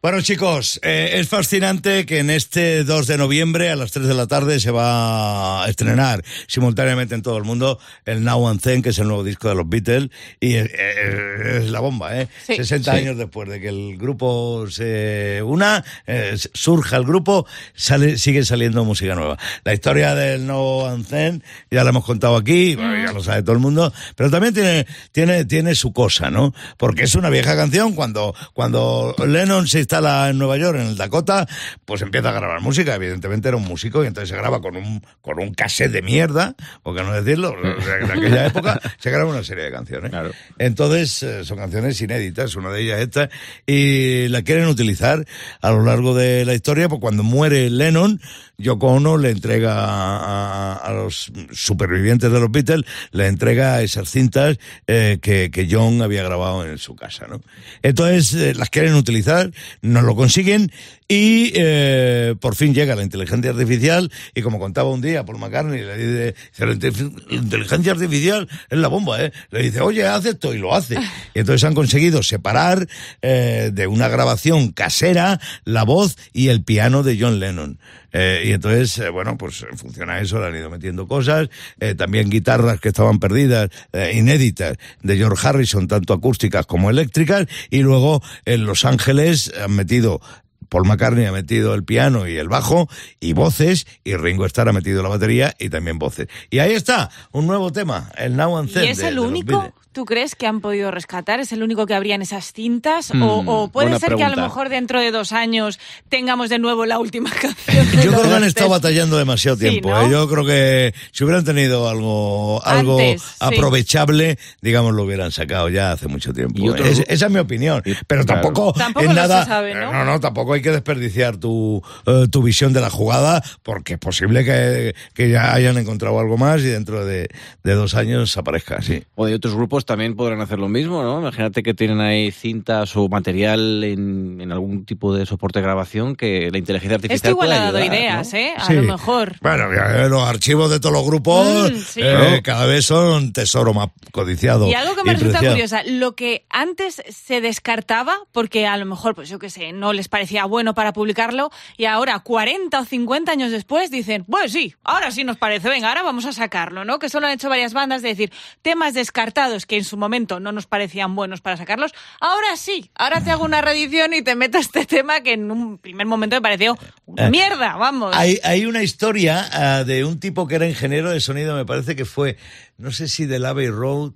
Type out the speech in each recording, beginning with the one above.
Bueno chicos, eh, es fascinante que en este 2 de noviembre a las 3 de la tarde se va a estrenar simultáneamente en todo el mundo el Now and Then, que es el nuevo disco de los Beatles, y es, es la bomba, ¿eh? Sí. 60 Sí. años después de que el grupo se una, eh, surja el grupo, sale, sigue saliendo música nueva. La historia del Now and Then ya la hemos contado aquí, bueno, ya lo sabe todo el mundo, pero también tiene, tiene, tiene su cosa, ¿no? Porque es una vieja canción cuando, cuando Lennon se instala en Nueva York, en el Dakota, pues empieza a grabar música. Evidentemente era un músico y entonces se graba con un, con un cassette de mierda, por qué no decirlo, o sea, en aquella época se graba una serie de canciones. Claro. Entonces eh, son canciones inéditas, una de ellas esta, y la quieren utilizar a lo largo de la historia, pues cuando muere Lennon, Yoko Ono le entrega a, a los supervivientes de los Beatles, le entrega esas cintas eh, que, que John había grabado en su casa, ¿no? Entonces eh, las quieren utilizar, no lo consiguen y eh, por fin llega la inteligencia artificial y como contaba un día Paul McCartney, le dice, la inte- inteligencia artificial es la bomba, ¿eh? Le dice, oye, haz esto y lo hace. Y entonces han conseguido separar eh, de una grabación casera la voz y el piano de John Lennon. Eh, y entonces, eh, bueno, pues funciona eso, le han ido metiendo cosas, eh, también guitarras que estaban perdidas, eh, inéditas, de George Harrison, tanto acústicas como eléctricas, y luego en Los Ángeles han metido Paul McCartney ha metido el piano y el bajo y voces y Ringo Starr ha metido la batería y también voces. Y ahí está, un nuevo tema, el Now and Then ¿Y es de- el de único. Tú crees, que han podido rescatar? ¿Es el único que habría en esas cintas? Mm, o, o puede ser que a lo mejor dentro de dos años tengamos de nuevo la última canción? Yo creo que han estado batallando demasiado Sí, tiempo. ¿no? ¿eh? Yo creo que si hubieran tenido algo, algo Antes, sí. aprovechable, digamos, lo hubieran sacado ya hace mucho tiempo. Y otro Es- gru- esa es mi opinión. Pero claro. tampoco, Tampoco es lo nada. se sabe, ¿no? no, no, tampoco hay que desperdiciar tu, eh, tu visión de la jugada, porque es posible que, que ya hayan encontrado algo más y dentro de, de dos años aparezca, sí. O de otros grupos también podrán hacer lo mismo, ¿no? Imagínate que tienen ahí cintas o material en, en algún tipo de soporte de grabación que la inteligencia artificial Esto igual pueda ha dado ayudar, ideas, ¿no? ¿eh? A Sí. lo mejor. Bueno, eh, los archivos de todos los grupos Mm, sí. eh, cada vez son tesoro más codiciado. Y algo que me resulta preciado. curiosa, lo que antes se descartaba, porque a lo mejor, pues yo qué sé, no les parecía bueno para publicarlo, y ahora, 40 o 50 años después, dicen, bueno, sí, ahora sí nos parece, venga, ahora vamos a sacarlo, ¿no? Que eso lo han hecho varias bandas, de decir, temas descartados que en su momento no nos parecían buenos para sacarlos, ahora sí, ahora te hago una reedición y te meto este tema que en un primer momento me pareció una Eh, mierda, vamos. Hay, hay una historia ah, de un tipo que era ingeniero de sonido, me parece que fue, no sé si de Abbey Road,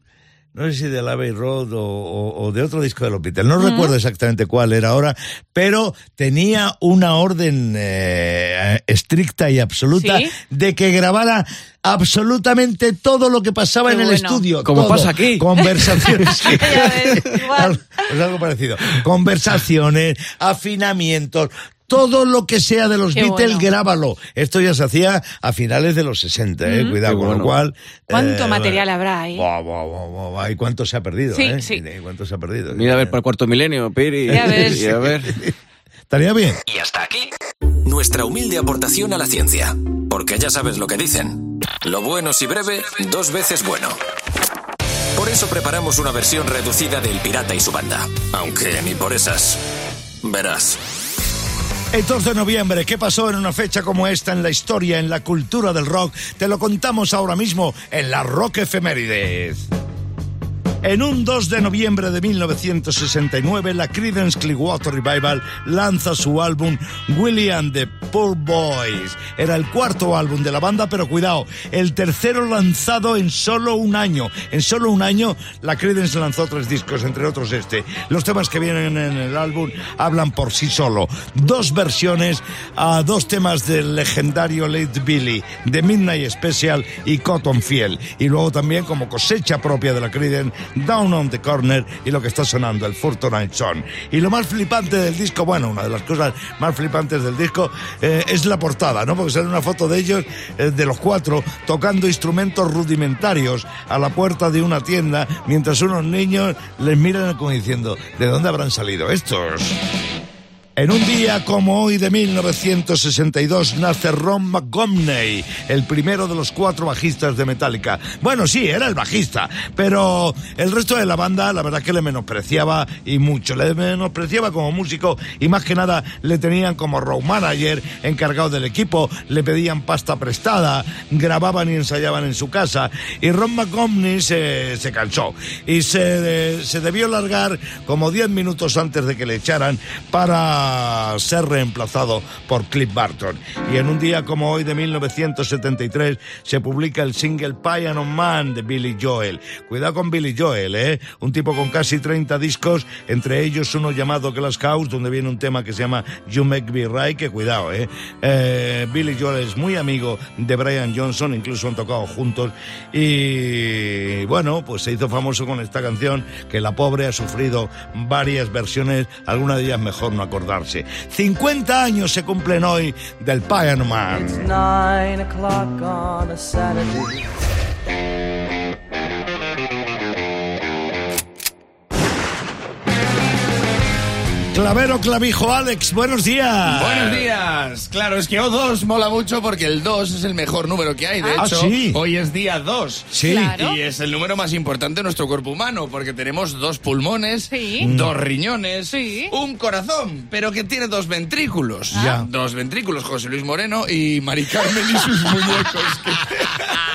no sé si de Abbey Road o, o- o de otro disco de los Beatles, no recuerdo exactamente cuál era ahora, pero tenía una orden eh, estricta y absoluta ¿Sí? de que grabara absolutamente todo lo que pasaba Qué en el bueno. estudio. Como todo. pasa aquí. Conversaciones. sí. Ves, pues algo parecido. Conversaciones, afinamientos, todo lo que sea de los Qué Beatles, bueno. grábalo. Esto ya se hacía a finales de los 60, eh, cuidado, Qué con lo cual... ¿Cuánto eh, material habrá ahí? buah, buah, buah, buah, buah, y cuánto se ha perdido, Sí, ¿eh? sí. Y cuánto se ha perdido. Mira a ver para el cuarto milenio, Piri. Ya ves. Y a ver. Estaría bien. Y hasta aquí nuestra humilde aportación a la ciencia. Porque ya sabes lo que dicen. Lo bueno si breve, dos veces bueno. Por eso preparamos una versión reducida del Pirata y su banda. Aunque ni por esas. Verás. El 2 de noviembre, ¿qué pasó en una fecha como esta en la historia, en la cultura del rock? Te lo contamos ahora mismo en la Rock Efemérides. En un 2 de noviembre de 1969, la Creedence Clearwater Revival lanza su álbum Willie and the Poor Boys. Era el cuarto álbum de la banda, pero cuidado, el tercero lanzado en solo un año. En solo un año, la Creedence lanzó tres discos, entre otros este. Los temas que vienen en el álbum hablan por sí solo. Dos versiones a dos temas del legendario Late Billy, The Midnight Special y Cotton Fiel. Y luego también como cosecha propia de la Creedence, Down on the Corner y lo que está sonando, el Fortnite Son. Y lo más flipante del disco, bueno, una de las cosas más flipantes del disco eh, es la portada, ¿no? Porque sale una foto de ellos, eh, de los cuatro, tocando instrumentos rudimentarios a la puerta de una tienda, mientras unos niños les miran como diciendo, ¿de dónde habrán salido estos? En un día como hoy de 1962 nace Ron McGomney, el primero de los cuatro bajistas de Metallica. Bueno, sí, era el bajista, pero el resto de la banda la verdad que le menospreciaba y mucho. Le menospreciaba como músico y más que nada le tenían como road manager encargado del equipo, le pedían pasta prestada, grababan y ensayaban en su casa y Ron McGomney se, se cansó y se, se debió largar como 10 minutos antes de que le echaran para ser reemplazado por Cliff Barton. Y en un día como hoy de 1973 se publica el single Piano Man de Billy Joel. Cuidado con Billy Joel, ¿eh? Un tipo con casi 30 discos, entre ellos uno llamado Glass House, donde viene un tema que se llama You Make Me Right, que cuidado, ¿eh? eh Billy Joel es muy amigo de Brian Johnson, incluso han tocado juntos. Y bueno, pues se hizo famoso con esta canción que la pobre ha sufrido varias versiones, algunas de ellas mejor no acordar 50 años se cumplen hoy del Piano Man. Clavero Clavijo Alex, buenos días. Buenos días. Claro, es que O2 mola mucho porque el 2 es el mejor número que hay. De ah, hecho, sí. hoy es día 2. Sí. Y es el número más importante de nuestro cuerpo humano porque tenemos dos pulmones, dos riñones, un corazón, pero que tiene dos ventrículos. Ya. Dos ventrículos, José Luis Moreno y Mari Carmen y sus muñecos.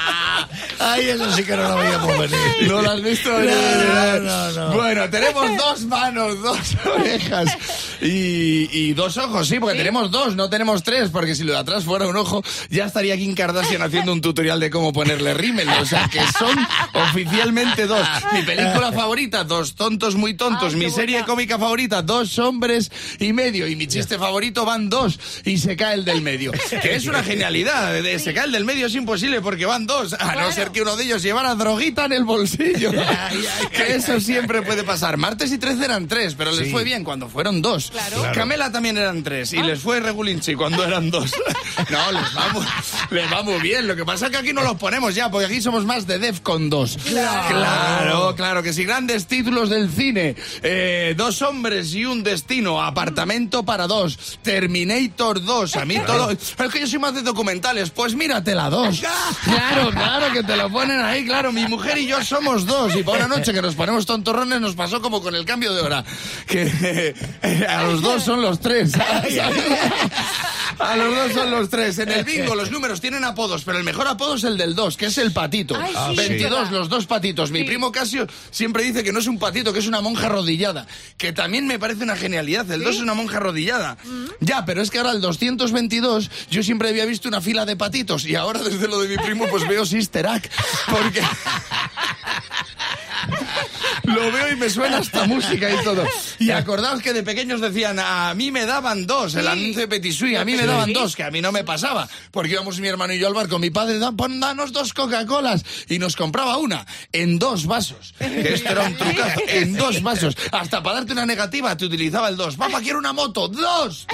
Ay, eso sí que no lo veíamos venir. ¿No lo has visto? No, no, no. Bueno, tenemos dos manos, dos orejas y, dos ojos, sí, porque tenemos dos, no tenemos tres, porque si lo de atrás fuera un ojo, ya estaría Kim Kardashian haciendo un tutorial de cómo ponerle rímel. O sea, que son oficialmente dos. Mi película favorita, Dos tontos muy tontos. mi serie cómica favorita, Dos hombres y medio. Y mi chiste favorito van dos y se cae el del medio. Que es una genialidad. Se cae el del medio es imposible porque van dos, a no ser que uno de ellos llevara droguita en el bolsillo. que eso siempre puede pasar. Martes y tres eran tres, pero les fue bien cuando fueron dos. Camela también eran tres y les fue regulinchi cuando eran dos. no, les vamos, les va muy bien. Lo que pasa es que aquí no los ponemos ya, porque aquí somos más de Defcon 2. Claro, claro, que si grandes títulos del cine, eh, dos hombres y un destino, apartamento para dos, Terminator 2, a mí todo... Es que yo soy más de documentales, pues mírate la dos. Claro, claro que te lo ponen ahí, claro, mi mujer y yo somos dos y por una noche que nos ponemos tontorrones nos pasó como con el cambio de hora, que a los dos son los tres. A los dos son los tres. En el bingo los números tienen apodos, pero el mejor apodo es el del dos, que es el patito. 22, los dos patitos. Mi primo Casio siempre dice que no es un patito, que es una monja arrodillada. Que también me parece una genialidad. El dos es una monja arrodillada. Mm. Ya, pero es que ahora el 222 yo siempre había visto una fila de patitos y ahora desde lo de mi primo pues veo Sister Act. Porque... Lo veo y me suena esta música y todo. Y acordaos que de pequeños decían, a mí me daban dos, el anuncio de Petit a mí me daban dos, que a mí no me pasaba. Porque íbamos mi hermano y yo al bar con mi padre, pon, danos dos Coca-Colas. Y nos compraba una, en dos vasos. Que esto era un trucazo, en dos vasos. Hasta para darte una negativa te utilizaba el dos. Papá, quiero una moto, dos.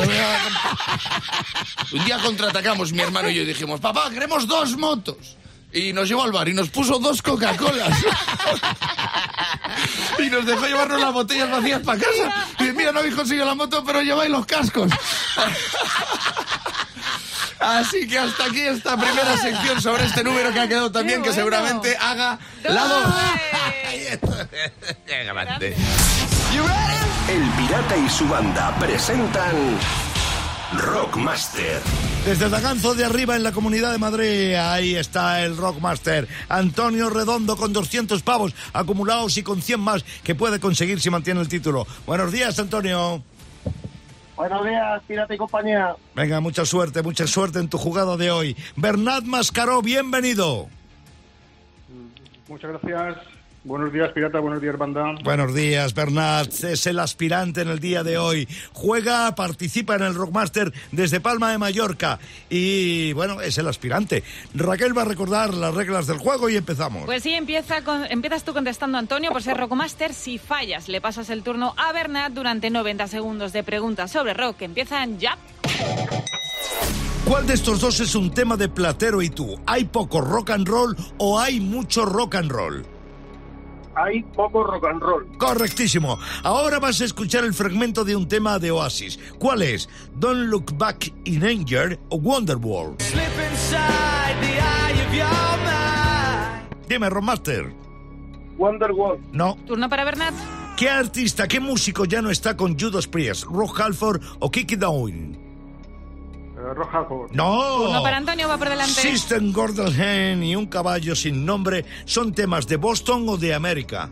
Un día contraatacamos mi hermano y yo y dijimos, papá, queremos dos motos y nos llevó al bar y nos puso dos Coca-Colas. y nos dejó llevarnos las botellas vacías para casa. Y mira, no habéis conseguido la moto, pero lleváis los cascos. Así que hasta aquí esta primera sección sobre este número que ha quedado también, que seguramente haga la dos. El pirata y su banda presentan Rockmaster. Desde Daganzo de arriba en la Comunidad de Madrid, ahí está el Rockmaster. Antonio Redondo con 200 pavos acumulados y con 100 más que puede conseguir si mantiene el título. Buenos días, Antonio. Buenos días, Pirata y compañía. Venga, mucha suerte, mucha suerte en tu jugada de hoy. Bernat Mascaró, bienvenido. Muchas gracias. Buenos días, Pirata. Buenos días, banda. Buenos días, Bernat. Es el aspirante en el día de hoy. Juega, participa en el Rockmaster desde Palma de Mallorca. Y bueno, es el aspirante. Raquel va a recordar las reglas del juego y empezamos. Pues sí, empieza empiezas tú contestando, Antonio, por ser Rockmaster. Si fallas, le pasas el turno a Bernat durante 90 segundos de preguntas sobre rock. Empiezan ya. ¿Cuál de estos dos es un tema de Platero y tú? ¿Hay poco rock and roll o hay mucho rock and roll? Hay poco rock and roll. Correctísimo. Ahora vas a escuchar el fragmento de un tema de Oasis. ¿Cuál es? Don't Look Back in Anger o Wonderwall. Dime, Romaster. Wonderwall, No. Turno para Bernat. ¿Qué artista, qué músico ya no está con Judas Priest? ¿Rock Halford o Kiki Downing? Halford, No. Turno para Antonio, va por delante. System Gordon y un caballo sin nombre son temas de Boston o de América.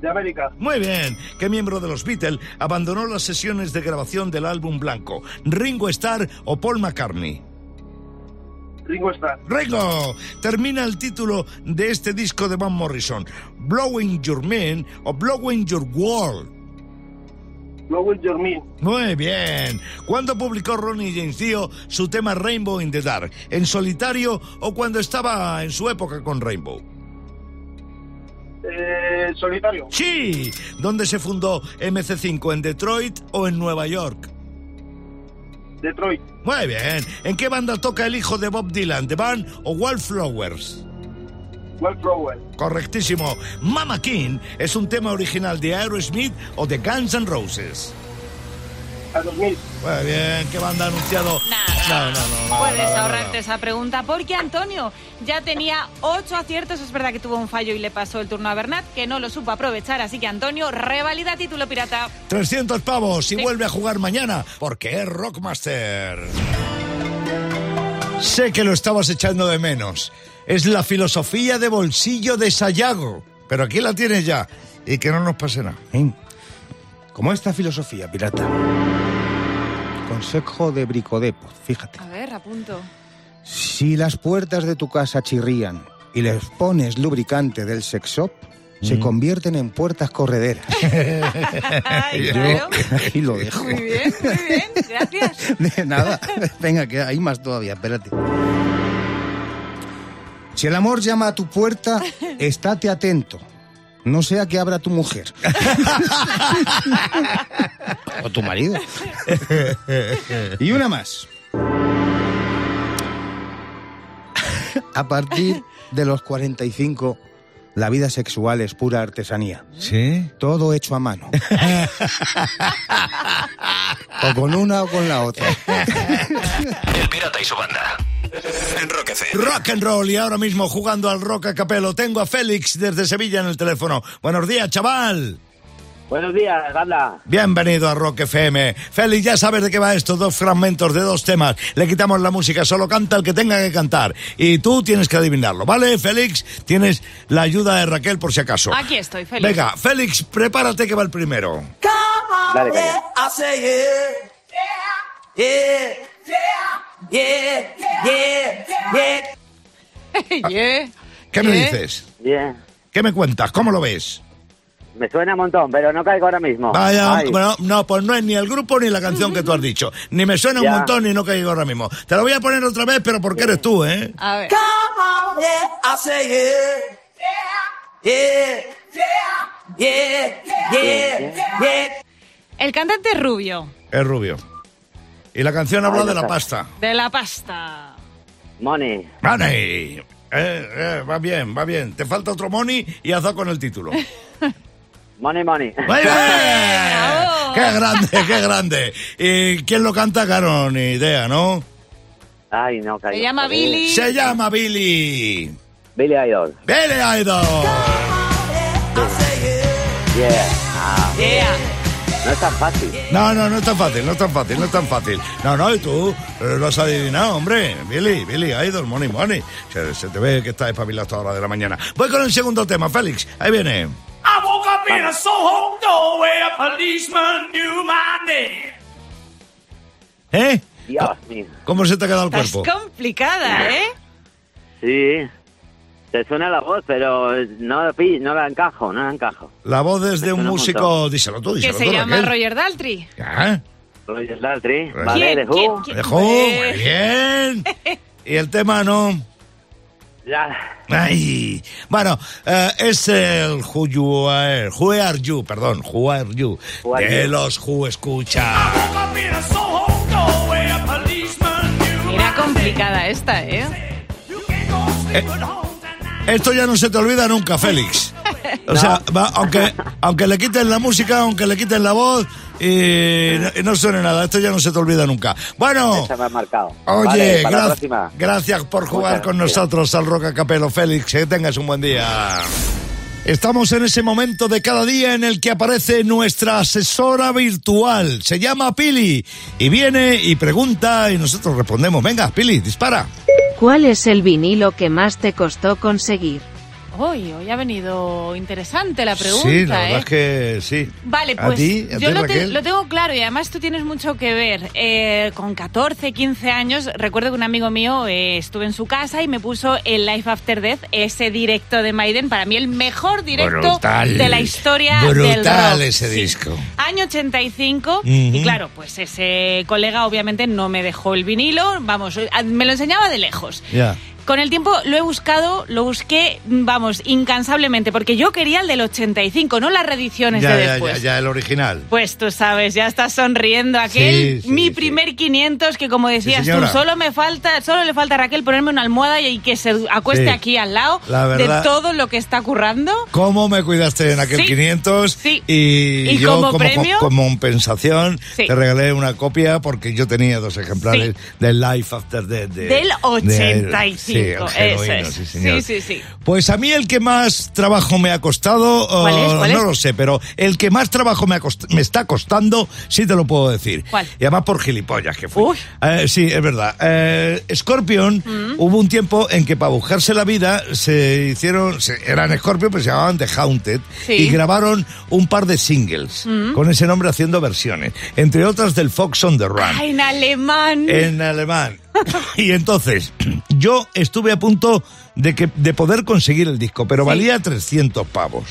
de América, Muy bien. ¿Qué miembro de los Beatles abandonó las sesiones de grabación del álbum blanco? ¿Ringo Starr o Paul McCartney? Ringo Starr, Ringo, termina el título de este disco de Van Morrison. Blowing Your Man o Blowing Your World. Me, Muy bien. ¿Cuándo publicó Ronnie James Dio su tema Rainbow in the Dark? ¿En solitario o cuando estaba en su época con Rainbow? eh, Solitario, Sí. ¿Dónde se fundó MC5? ¿En Detroit o en Nueva York? Detroit, Muy bien. ¿En qué banda toca el hijo de Bob Dylan? ¿The Band o Correctísimo. Mama King es un tema original de Aerosmith o de Guns N' Roses. a 2000, Muy bien. ¿Qué banda ha anunciado? Nada. No, no, no. no, Puedes no, no, no. ahorrarte esa pregunta porque Antonio ya tenía ocho aciertos. Es verdad que tuvo un fallo y le pasó el turno a Bernat, que no lo supo aprovechar. Así que Antonio, revalida título pirata. 300 pavos y Sí. vuelve a jugar mañana porque es Rockmaster. Sé que lo estabas echando de menos. Es la filosofía de bolsillo de Sayago. Pero aquí la tienes ya. Y que no nos pase nada. ¿Eh? Como esta filosofía, pirata. Consejo de Bricodepot, fíjate. A ver, apunto. Si las puertas de tu casa chirrían y les pones lubricante del sex shop, se convierten en puertas correderas. Ay, Yo aquí lo dejo. Muy bien, muy bien. Gracias. De nada. Venga, que hay más todavía, espérate. Si el amor llama a tu puerta, estate atento. No sea que abra tu mujer. o tu marido. y una más. A partir de los 45, la vida sexual es pura artesanía. ¿Sí? Todo hecho a mano. o con una o con la otra. El pirata y su banda. En Rock FM. Rock and roll y ahora mismo jugando al rock a capelo. Tengo a Félix desde Sevilla en el teléfono. Buenos días, chaval. Buenos días, banda. Bienvenido a Rock FM. Félix, ya sabes de qué va esto, dos fragmentos de dos temas. Le quitamos la música, solo canta el que tenga que cantar. Y tú tienes que adivinarlo, ¿vale, Félix? Tienes la ayuda de Raquel por si acaso. Aquí estoy, Félix. Venga, Félix, prepárate que va el primero. Dale, caña. Yeah. ¿Qué me ¿Qué? dices? Bien. ¿Qué me cuentas? ¿Cómo lo ves? Me suena un montón, pero no caigo ahora mismo. Vaya, Ay, bueno, no, pues no es ni el grupo ni la canción que tú has dicho. Ni me suena un montón ni no caigo ahora mismo. Te lo voy a poner otra vez, pero porque eres tú, ¿eh? A ver. El cantante es rubio. Es rubio. Y la canción habla de la pasta. De la pasta. Money. Money. Eh, eh, va bien, va bien. Te falta otro money y haz con el título. Money, money. ¡Muy. ¡Qué grande, qué grande! ¿Y quién lo canta? Claro, ni idea, ¿no? Ay, no caigo. Se llama. Billy. Se llama Billy. Billy Idol. ¡Billy Idol! Yeah. Ah, Yeah. No es tan fácil. No, no, no es tan fácil, no es tan fácil, no es tan fácil. No, no, y tú lo has adivinado, hombre. Billy, Billy Idol, Money Money. Se, se te ve que estás espabilado hasta hora de la mañana. Voy con el segundo tema, Félix. Ahí viene. I woke up in a Soho doorway, a policeman knew my name. ¿Eh? Dios mío. ¿Cómo se te ha quedado el cuerpo? complicada, ¿eh? Sí. Te suena la voz, pero no, no la encajo, no la encajo. La voz es de un un músico... montón. Díselo tú, Que díselo se tú, llama Raquel. Roger Daltrey. Ya, Roger Daltrey. Vale, de. Who. ¿Quién? dejó, Eh. muy bien. Y el tema no... Ya. Ay, bueno, eh, es el Who You Are, Who Are You, perdón, Who Are You, Who Are de You. los Who Escucha. Era complicada esta, ¿eh? name. Esto ya no se te olvida nunca, Félix. O sea, va, aunque, aunque le quiten la música, aunque le quiten la voz, y no, suene nada. Esto ya no se te olvida nunca. Bueno, Esa me ha marcado. oye, Vale, gra- gracias por jugar Muchas con gracias. nosotros al Roca Capelo. Félix, que tengas un buen día. Estamos en ese momento de cada día en el que aparece nuestra asesora virtual. Se llama Pili y viene y pregunta y nosotros respondemos. Venga, Pili, dispara. ¿Cuál es el vinilo que más te costó conseguir? Hoy, hoy ha venido interesante la pregunta, sí, la verdad ¿eh? es que sí. Vale, ¿A pues ti? ¿A yo lo, te- Raquel? lo tengo claro y además tú tienes mucho que ver. Eh, con 14, 15 años, recuerdo que un amigo mío eh, estuve en su casa y me puso el Life After Death, ese directo de Maiden, para mí el mejor directo Brutal. de la historia del Brutal rock. ese Sí. disco. Año 85 Ujú. y claro, pues ese colega obviamente no me dejó el vinilo, vamos, me lo enseñaba de lejos. Ya. Con el tiempo lo he buscado, lo busqué, vamos, incansablemente, porque yo quería el del 85, no las reediciones Ya, de ya, después. ya, ya, el original. Pues tú sabes, ya estás sonriendo aquel Sí, sí, mi sí. primer 500 que como decías tú, solo me falta, solo le falta a Raquel ponerme una almohada y que se acueste aquí al lado La verdad- de todo lo que está currando. ¿Cómo me cuidaste en aquel Sí. 500? Sí. Y, ¿Y yo, como como, premio? como compensación, te regalé una copia porque yo tenía dos ejemplares del Life After Death. de- Del de- 85, sí, genuino, es. sí, señor. Sí, sí, sí. Pues a mí el que más trabajo me ha costado, ¿Cuál es? uh, ¿Cuál no es? lo sé, pero el que más trabajo me, ha cost- me está costando, sí te lo puedo decir. ¿Cuál? Y además por gilipollas que fui. Uy. Eh, sí, es verdad. Eh, Scorpion, Mm. hubo un tiempo en que para buscarse la vida se hicieron, se- eran Scorpion, pero se llamaban The Haunted, Sí. y grabaron un par de singles Mm. con ese nombre haciendo versiones, entre otras del Fox on the Run Ay, en alemán. en alemán. Y entonces, yo estuve a punto de, que, de poder conseguir el disco, pero valía 300 pavos.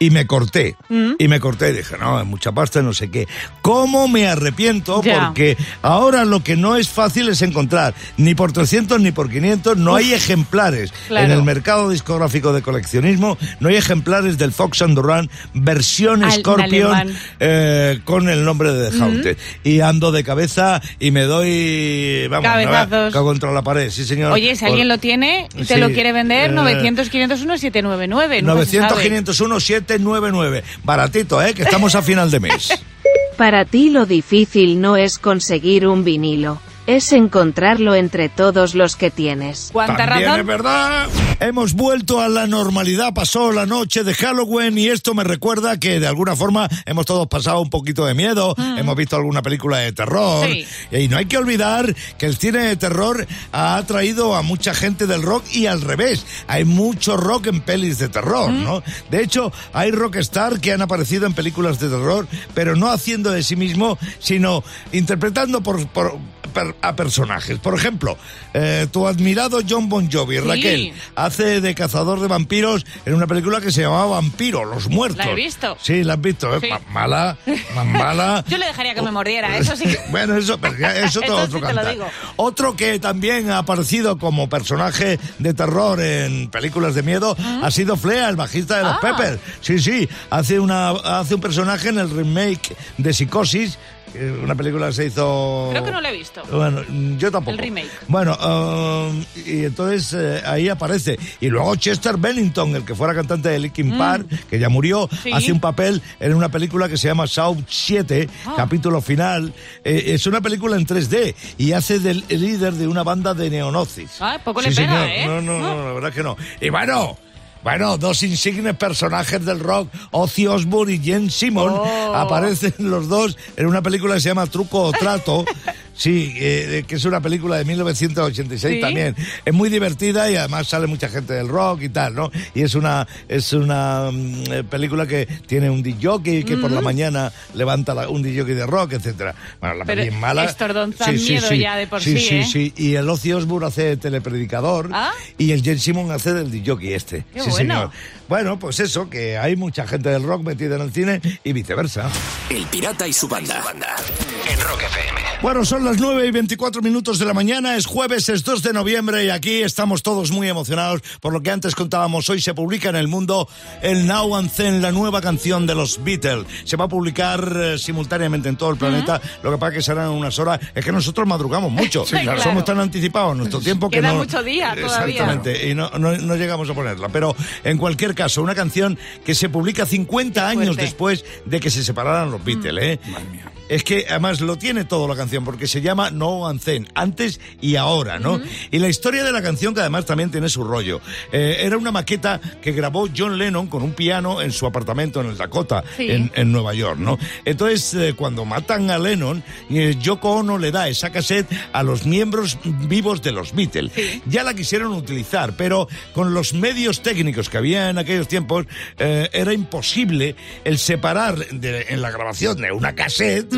Y me corté. Mm. Y me corté y dije, no, es mucha pasta, no sé qué. ¿Cómo me arrepiento? Ya. Porque ahora lo que no es fácil es encontrar, ni por 300 ni por 500, no hay ejemplares. Claro. En el mercado discográfico de coleccionismo, no hay ejemplares del Fox and the Run, versión Al- Scorpion, eh, con el nombre de The Haunted. Y ando de cabeza y me doy, vamos, Cabezazos. contra la pared, sí señor. Oye, si Por- alguien lo tiene y te Sí, lo quiere vender, eh, 900, 501, 799. nunca se 900, sabe. 501, 799. Baratito, ¿eh? Que estamos a final de mes. Para ti lo difícil no es conseguir un vinilo, es encontrarlo entre todos los que tienes. ¿Cuánta También razón? es verdad. Hemos vuelto a la normalidad, pasó la noche de Halloween y esto me recuerda que de alguna forma hemos todos pasado un poquito de miedo, hemos visto alguna película de terror Mm. Sí. y no hay que olvidar que el cine de terror ha atraído a mucha gente del rock y al revés, hay mucho rock en pelis de terror, Mm. ¿no? De hecho, hay rockstar que han aparecido en películas de terror, pero no haciendo de sí mismo, sino interpretando por, por- per- a personajes. Por ejemplo, eh, tu admirado John Bon Jovi, Sí. Raquel, hace de cazador de vampiros en una película que se llamaba Vampiro, Los Muertos. La he visto. Sí, la has visto, ¿eh? Sí. Ma- Mala, más mala. Yo le dejaría que me mordiera, eso sí. Bueno, eso, eso todo otro sí te lo cantar. digo. Otro que también ha aparecido como personaje de terror en películas de miedo ha sido Flea, el bajista de los Ah. Peppers. Sí, sí, hace una hace un personaje en el remake de Psicosis, una película que se hizo Creo que no lo he visto. bueno, mm, yo tampoco. El remake. Bueno, um, y entonces eh, ahí aparece. Y luego Chester Bennington, el que fuera cantante de Linkin Park, que ya murió, Mm. Sí. hace un papel en una película que se llama South 7, Ah. capítulo final. Eh, es una película en 3D y hace del el líder de una banda de neonazis. Ah, poco le Sí, pega, señor. ¿eh? No, no, no, la verdad que no. Y bueno. Bueno, dos insignes personajes del rock, Ozzy Osbourne y Jen Simon, Oh. aparecen los dos en una película que se llama Truco o Trato. Sí, eh, que es una película de 1986 Sí. también. Es muy divertida y además sale mucha gente del rock y tal, ¿no? Y es una es una mm, eh, película que tiene un DJ que por la mañana levanta la- un DJ de rock, etcétera. Bueno, la Pero es mala. don dan miedo ya de por sí, sí, ¿eh? sí. Y el Ozzy Osbourne hace de telepredicador Ah. y el Jen Simon hace del DJ este. Qué sí, bueno. señor. Bueno, pues eso, que hay mucha gente del rock metida en el cine y viceversa. El pirata y su banda. En Rock FM. Bueno, son las 9 y 24 minutos de la mañana, es jueves, es 2 de noviembre y aquí estamos todos muy emocionados por lo que antes contábamos. Hoy se publica en el mundo el Now and Then, la nueva canción de los Beatles. Se va a publicar eh, simultáneamente en todo el planeta, lo que pasa que será en unas horas. Es que nosotros madrugamos mucho, Sí, claro. somos tan anticipados en nuestro tiempo que Queda no... mucho día todavía. Exactamente, y no, no, no llegamos a ponerla. Pero en cualquier caso, una canción que se publica 50 años fuerte. después de que se separaran los Beatles, ¿eh? Es que además lo tiene todo la canción porque se llama No and Then, antes y ahora, ¿no? Y la historia de la canción que además también tiene su rollo. Eh, era una maqueta que grabó John Lennon con un piano en su apartamento en el Dakota, Sí. en, en Nueva York, ¿no? Entonces, eh, cuando matan a Lennon, eh, Yoko Ono le da esa cassette a los miembros vivos de los Beatles. Ya la quisieron utilizar, pero con los medios técnicos que había en aquellos tiempos, eh, era imposible el separar de- en la grabación de una cassette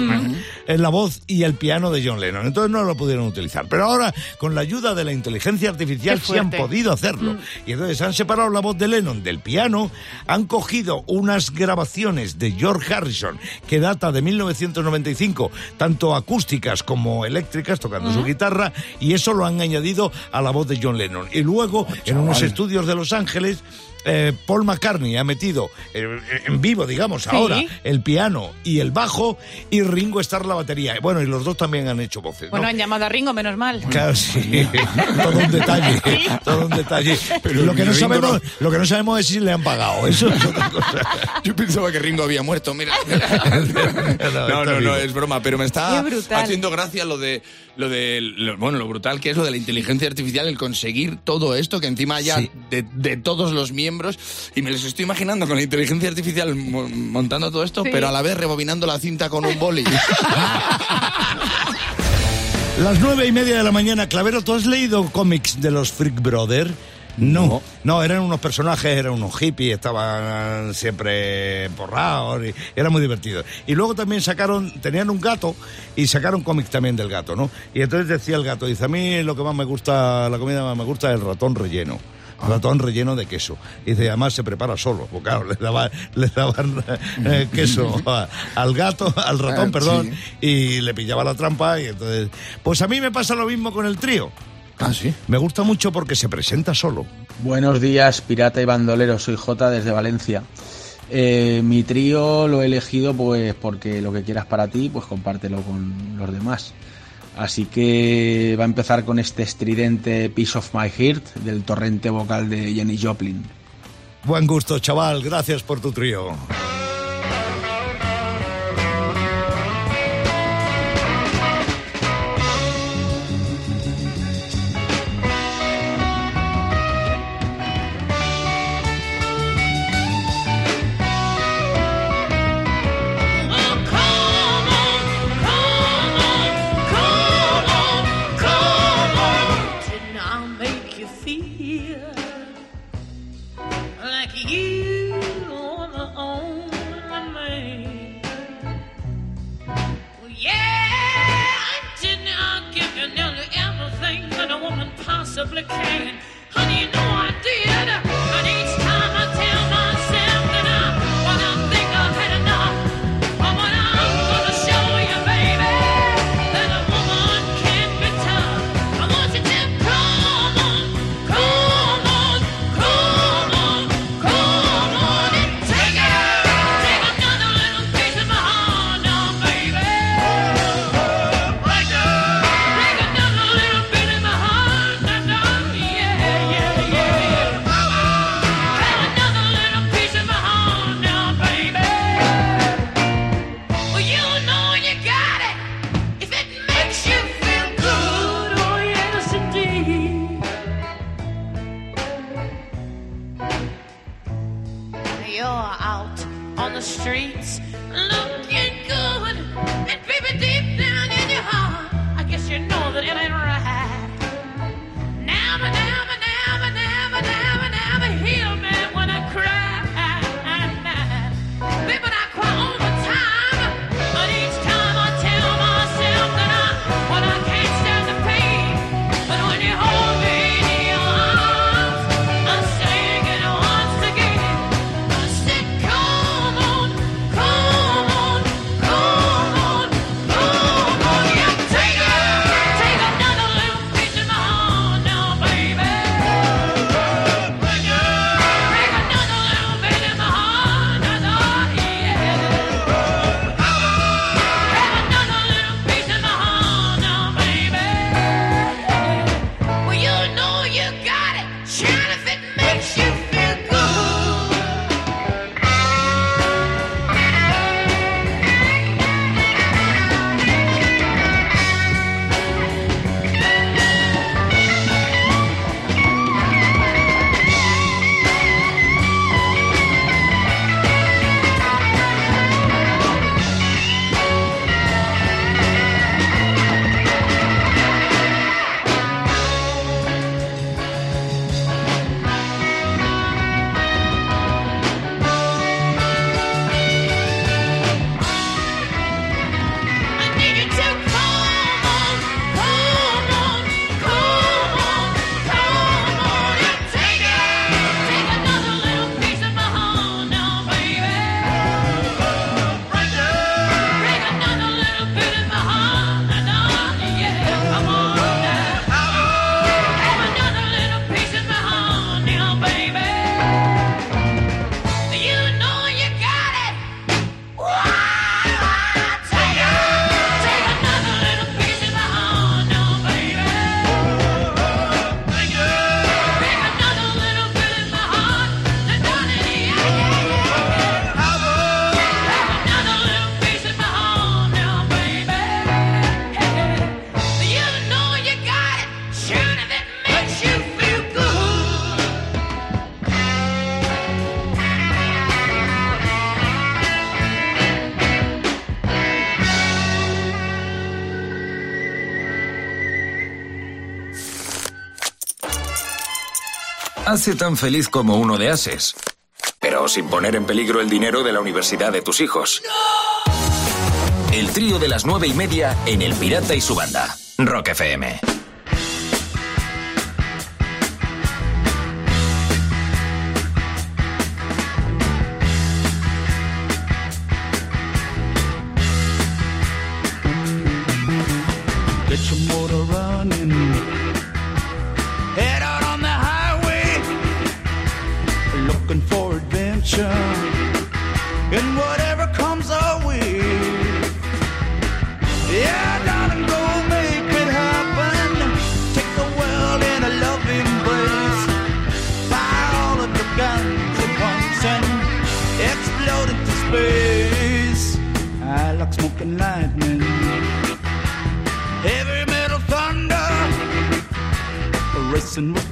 en la voz y el piano de John Lennon. Entonces no lo pudieron utilizar. Pero ahora, con la ayuda de la inteligencia artificial, sí han podido hacerlo. Y entonces han separado la voz de Lennon del piano, han cogido unas grabaciones de George Harrison que data de 1995, tanto acústicas como eléctricas, tocando su guitarra, y eso lo han añadido a la voz de John Lennon. Y luego, en unos estudios de Los Ángeles, eh, Paul McCartney ha metido eh, en vivo, digamos, ahora, el piano y el bajo, y Ringo Starr la batería. Bueno, y los dos también han hecho voces. ¿no? Bueno, han llamado a Ringo, menos mal. Claro, sí. todo un detalle. Todo un detalle. Pero lo, que no sabemos, no- lo que no sabemos es si le han pagado. Eso es otra cosa. Yo pensaba que Ringo había muerto, mira. No, No, no, es broma, pero me está haciendo gracia lo de lo de lo- bueno, lo brutal que es lo de la inteligencia artificial, el conseguir todo esto que encima ya Sí. de, de todos los miembros y me les estoy imaginando con la inteligencia artificial mo- montando todo esto, Sí. pero a la vez rebobinando la cinta con un boli. Las nueve y media de la mañana, Clavero, ¿tú has leído cómics de los Freak Brothers? No, no, eran unos personajes, eran unos hippies, estaban siempre borrados, y era muy divertido. Y luego también sacaron, tenían un gato y sacaron cómics también del gato, ¿no? Y entonces decía el gato, dice, a mí lo que más me gusta, la comida más me gusta es el ratón relleno. Ratón relleno de queso. Y dice, además se prepara solo. Porque claro, le daban, le daban eh, queso a- al gato, al ratón, Ah, perdón, sí. y le pillaba la trampa y entonces... Pues a mí me pasa lo mismo con el trío. ah, sí. Me gusta mucho porque se presenta solo. Buenos días, pirata y bandolero. Soy J desde Valencia. Eh, mi trío lo he elegido pues porque lo que quieras para ti, pues compártelo con los demás. Así que va a empezar con este estridente Piece of My Heart del torrente vocal de Jenny Joplin. Buen gusto, chaval. Gracias por tu trío. hace tan feliz como uno de Ases, pero sin poner en peligro el dinero de la universidad de tus hijos. El trío de las nueve y media en El Pirata y su banda. Rock FM. Get your motor running. listen with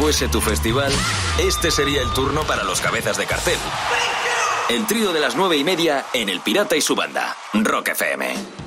fuese tu festival, este sería el turno para los cabezas de cartel. El trío de las nueve y media en El Pirata y su banda, Rock FM.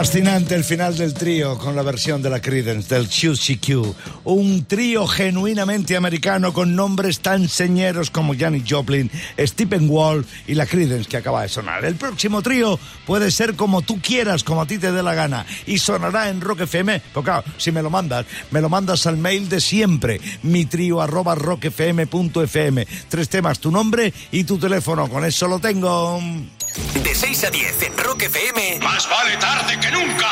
Fascinante el final del trío con la versión de la Creedence del Chuchi Q. Un trío genuinamente americano con nombres tan señeros como Janis Joplin, Stephen Wall y la Creedence que acaba de sonar. El próximo trío puede ser como tú quieras, como a ti te dé la gana. Y sonará en Rock FM. Porque si me lo mandas, me lo mandas al mail de siempre. Mi trío arroba rockfm.fm. Tres temas, tu nombre y tu teléfono. Con eso lo tengo. De 6 a 10 en Rock FM. Más vale tarde que nunca.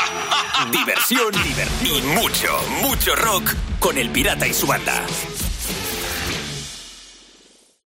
Diversión, diversión y mucho, mucho rock con el pirata y su banda.